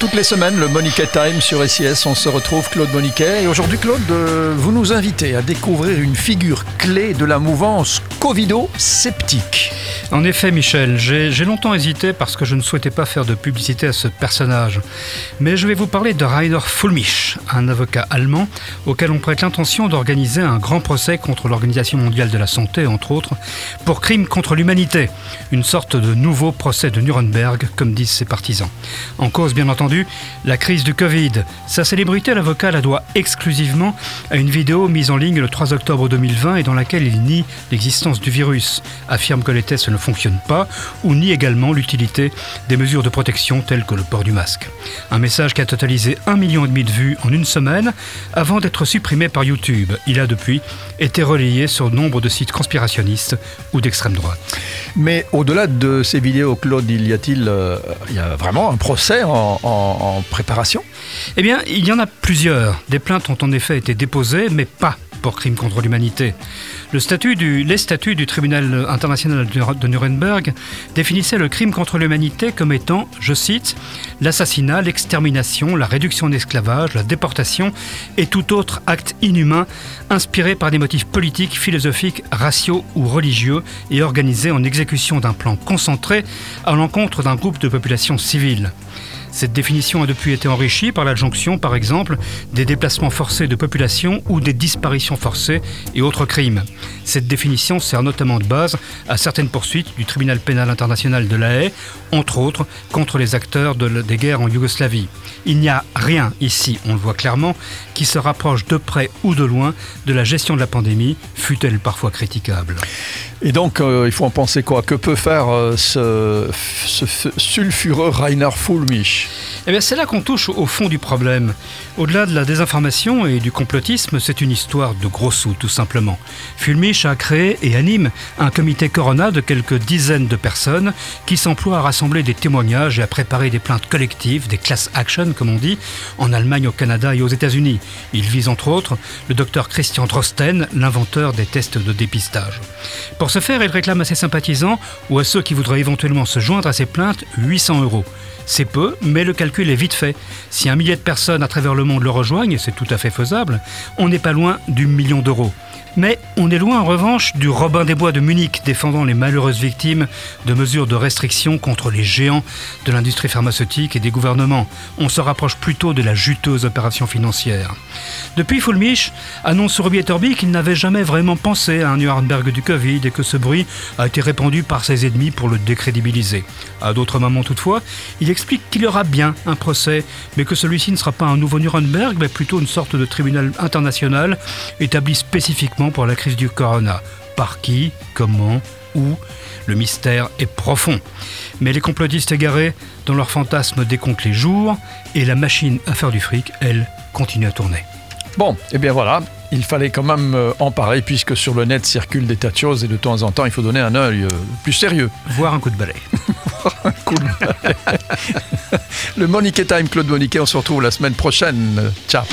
Toutes les semaines, le Moniquet Time sur SIS, on se retrouve Claude Moniquet. Et aujourd'hui, Claude, euh, vous nous invitez à découvrir une figure clé de la mouvance Covido-sceptique. En effet, Michel, j'ai longtemps hésité parce que je ne souhaitais pas faire de publicité à ce personnage. Mais je vais vous parler de Rainer Fulmich, un avocat allemand auquel on prête l'intention d'organiser un grand procès contre l'Organisation mondiale de la santé, entre autres, pour crimes contre l'humanité. Une sorte de nouveau procès de Nuremberg, comme disent ses partisans. En cause, bien entendu, la crise du Covid. Sa célébrité, l'avocat la doit exclusivement à une vidéo mise en ligne le 3 octobre 2020 et dans laquelle il nie l'existence du virus, affirme que les tests ne fonctionne pas ou nie également l'utilité des mesures de protection telles que le port du masque. Un message qui a totalisé un million et demi de vues en une semaine avant d'être supprimé par YouTube. Il a depuis été relayé sur nombre de sites conspirationnistes ou d'extrême droite. Mais au-delà de ces vidéos, Claude, il y a-t-il euh, vraiment un procès en préparation Eh bien, il y en a plusieurs. Des plaintes ont en effet été déposées, mais pas pour crimes contre l'humanité. Le statut du, les statuts du tribunal international de Nuremberg définissaient le crime contre l'humanité comme étant, je cite, l'assassinat, l'extermination, la réduction d'esclavage, la déportation et tout autre acte inhumain inspiré par des motifs politiques, philosophiques, raciaux ou religieux et organisé en exécution d'un plan concentré à l'encontre d'un groupe de population civile. Cette définition a depuis été enrichie par l'adjonction, par exemple, des déplacements forcés de population ou des disparitions forcées et autres crimes. Cette définition sert notamment de base à certaines poursuites du tribunal pénal international de La Haye, entre autres contre les acteurs des guerres en Yougoslavie. Il n'y a rien ici, on le voit clairement, qui se rapproche de près ou de loin de la gestion de la pandémie, fut-elle parfois critiquable. Et donc, euh, il faut en penser quoi? Que peut faire euh, ce, sulfureux Rainer Fulmich? Eh bien, c'est là qu'on touche au fond du problème. Au-delà de la désinformation et du complotisme, c'est une histoire de gros sous, tout simplement. Fulmich a créé et anime un comité Corona de quelques dizaines de personnes qui s'emploient à rassembler des témoignages et à préparer des plaintes collectives, des class action, comme on dit, en Allemagne, au Canada et aux États-Unis. Il vise entre autres le docteur Christian Drosten, l'inventeur des tests de dépistage. Pour ce faire, il réclame à ses sympathisants ou à ceux qui voudraient éventuellement se joindre à ses plaintes 800 euros. C'est peu, mais le calcul est vite fait. Si un millier de personnes à travers le monde le rejoignent, et c'est tout à fait faisable, on n'est pas loin du million d'euros. Mais on est loin en revanche du Robin des Bois de Munich défendant les malheureuses victimes de mesures de restriction contre les géants de l'industrie pharmaceutique et des gouvernements. On se rapproche plutôt de la juteuse opération financière. Depuis, Fulmich annonce sur Torby qu'il n'avait jamais vraiment pensé à un Nuremberg du Covid et que ce bruit a été répandu par ses ennemis pour le décrédibiliser. À d'autres moments toutefois, il explique qu'il y aura bien un procès, mais que celui-ci ne sera pas un nouveau Nuremberg, mais plutôt une sorte de tribunal international établi spécifiquement pour la crise du corona. Par qui Comment Où Le mystère est profond. Mais les complotistes égarés, dans leur fantasme, décomptent les jours, et la machine à faire du fric, elle, continue à tourner. Bon, et eh bien voilà, il fallait quand même euh, en parler puisque sur le net circulent des tas de choses et de temps en temps il faut donner un œil euh, plus sérieux. Voir un coup de balai. un coup de balai. le Monique Time, Claude Moniquet, on se retrouve la semaine prochaine. Ciao.